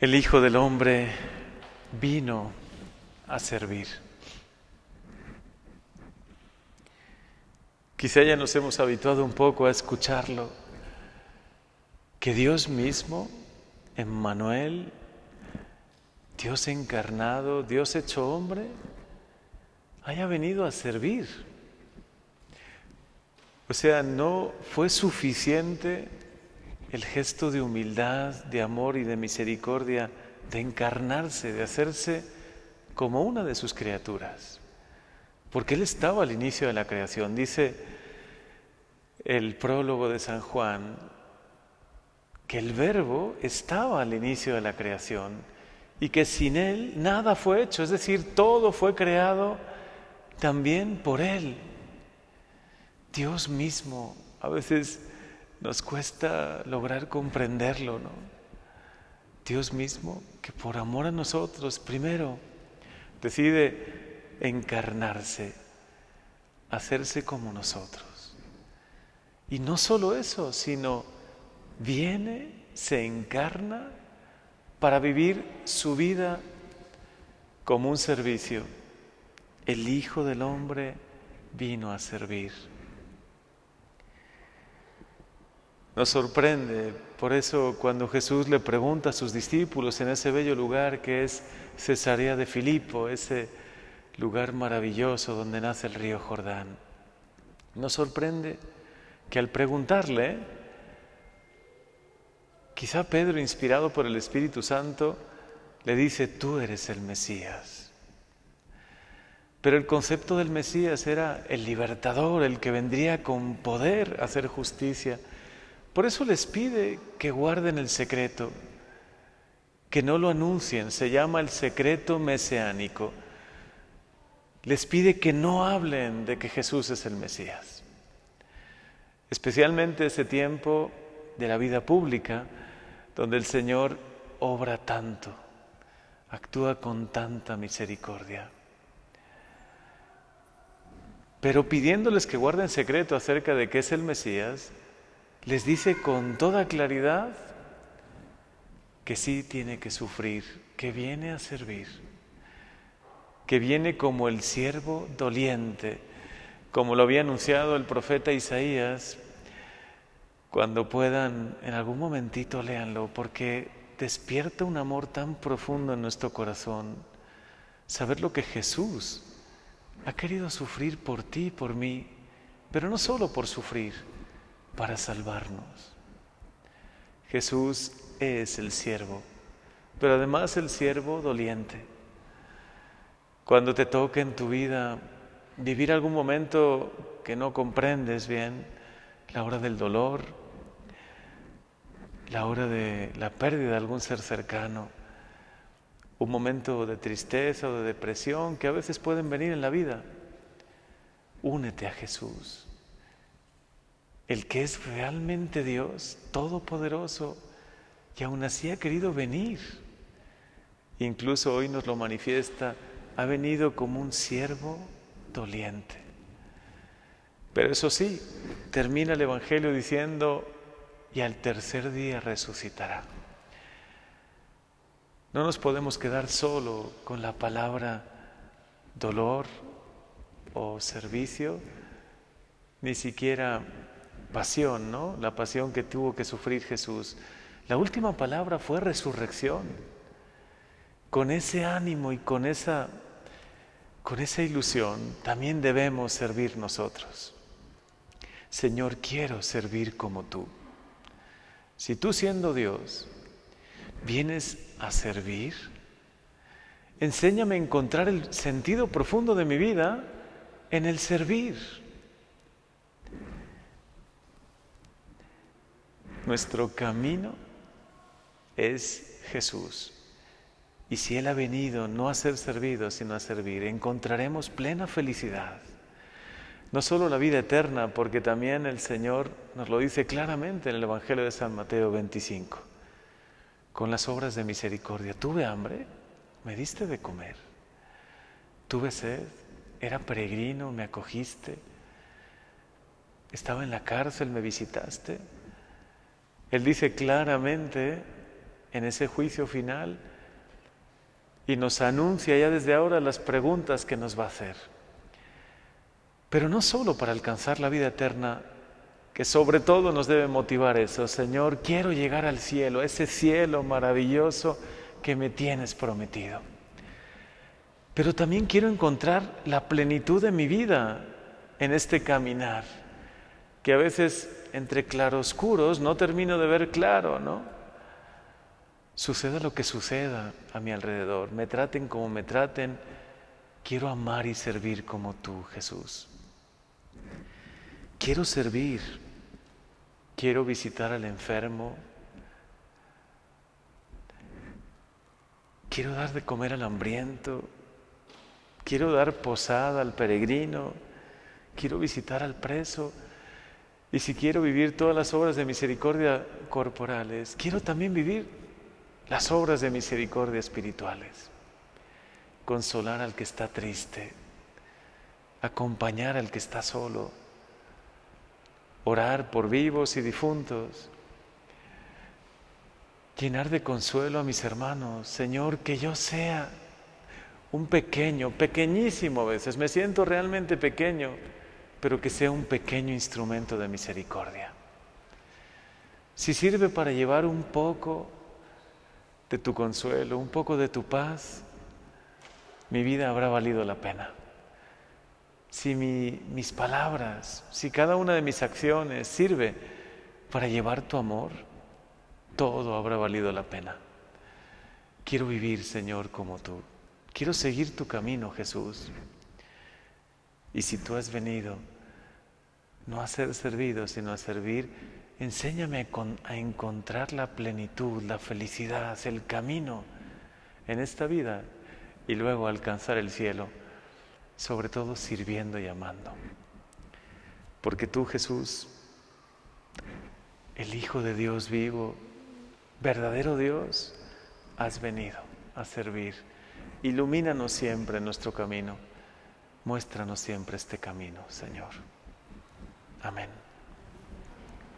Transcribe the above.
El Hijo del Hombre vino a servir. Quizá ya nos hemos habituado un poco a escucharlo, que Dios mismo, Emmanuel, Dios encarnado, Dios hecho hombre, haya venido a servir. O sea, no fue suficiente el gesto de humildad, de amor y de misericordia, de encarnarse, de hacerse como una de sus criaturas. Porque Él estaba al inicio de la creación. Dice el prólogo de San Juan que el verbo estaba al inicio de la creación y que sin Él nada fue hecho. Es decir, todo fue creado también por Él. Dios mismo. A veces nos cuesta lograr comprenderlo, ¿no? Dios mismo, que por amor a nosotros, primero, decide encarnarse, hacerse como nosotros. Y no solo eso, sino viene, se encarna para vivir su vida como un servicio. El Hijo del Hombre vino a servir. Nos sorprende, por eso cuando Jesús le pregunta a sus discípulos en ese bello lugar que es Cesarea de Filipo, ese lugar maravilloso donde nace el río Jordán, nos sorprende que al preguntarle, quizá Pedro, inspirado por el Espíritu Santo, le dice, tú eres el Mesías. Pero el concepto del Mesías era el libertador, el que vendría con poder a hacer justicia por eso les pide que guarden el secreto, que no lo anuncien, se llama el secreto mesiánico. Les pide que no hablen de que Jesús es el Mesías. Especialmente ese tiempo de la vida pública, donde el Señor obra tanto, actúa con tanta misericordia. Pero pidiéndoles que guarden secreto acerca de que es el Mesías, les dice con toda claridad que sí tiene que sufrir, que viene a servir, que viene como el siervo doliente, como lo había anunciado el profeta Isaías. Cuando puedan, en algún momentito léanlo, porque despierta un amor tan profundo en nuestro corazón, saber lo que Jesús ha querido sufrir por ti por mí, pero no solo por sufrir, para salvarnos. Jesús es el siervo, pero además el siervo doliente. Cuando te toque en tu vida vivir algún momento que no comprendes bien, la hora del dolor, la hora de la pérdida de algún ser cercano, un momento de tristeza o de depresión que a veces pueden venir en la vida, únete a Jesús el que es realmente Dios, todopoderoso, y aún así ha querido venir. Incluso hoy nos lo manifiesta, ha venido como un siervo doliente. Pero eso sí, termina el Evangelio diciendo, y al tercer día resucitará. No nos podemos quedar solo con la palabra dolor o servicio, ni siquiera pasión, ¿no? La pasión que tuvo que sufrir Jesús. La última palabra fue resurrección. Con ese ánimo y con esa con esa ilusión también debemos servir nosotros. Señor, quiero servir como tú. Si tú siendo Dios vienes a servir, enséñame a encontrar el sentido profundo de mi vida en el servir. Nuestro camino es Jesús. Y si Él ha venido no a ser servido, sino a servir, encontraremos plena felicidad. No solo la vida eterna, porque también el Señor nos lo dice claramente en el Evangelio de San Mateo 25, con las obras de misericordia. Tuve hambre, me diste de comer. Tuve sed, era peregrino, me acogiste. Estaba en la cárcel, me visitaste. Él dice claramente en ese juicio final y nos anuncia ya desde ahora las preguntas que nos va a hacer. Pero no solo para alcanzar la vida eterna, que sobre todo nos debe motivar eso, Señor, quiero llegar al cielo, ese cielo maravilloso que me tienes prometido. Pero también quiero encontrar la plenitud de mi vida en este caminar, que a veces entre claroscuros no termino de ver claro, ¿no? Suceda lo que suceda a mi alrededor, me traten como me traten, quiero amar y servir como tú, Jesús. Quiero servir, quiero visitar al enfermo, quiero dar de comer al hambriento, quiero dar posada al peregrino, quiero visitar al preso. Y si quiero vivir todas las obras de misericordia corporales, quiero también vivir las obras de misericordia espirituales. Consolar al que está triste, acompañar al que está solo orar por vivos y difuntos, llenar de consuelo a mis hermanos, Señor, que yo sea un pequeño, pequeñísimo a veces, me siento realmente pequeño, pero que sea un pequeño instrumento de misericordia. Si sirve para llevar un poco de tu consuelo, un poco de tu paz, mi vida habrá valido la pena si mis palabras, si cada una de mis acciones sirve para llevar tu amor, todo habrá valido la pena. Quiero vivir, Señor, como tú. Quiero seguir tu camino, Jesús. Y si tú has venido, no a ser servido, sino a servir, enséñame a encontrar la plenitud, la felicidad, el camino en esta vida y luego alcanzar el cielo sobre todo sirviendo y amando. Porque tú, Jesús, el Hijo de Dios vivo, verdadero Dios, has venido a servir. Ilumínanos siempre nuestro camino. Muéstranos siempre este camino, Señor. Amen.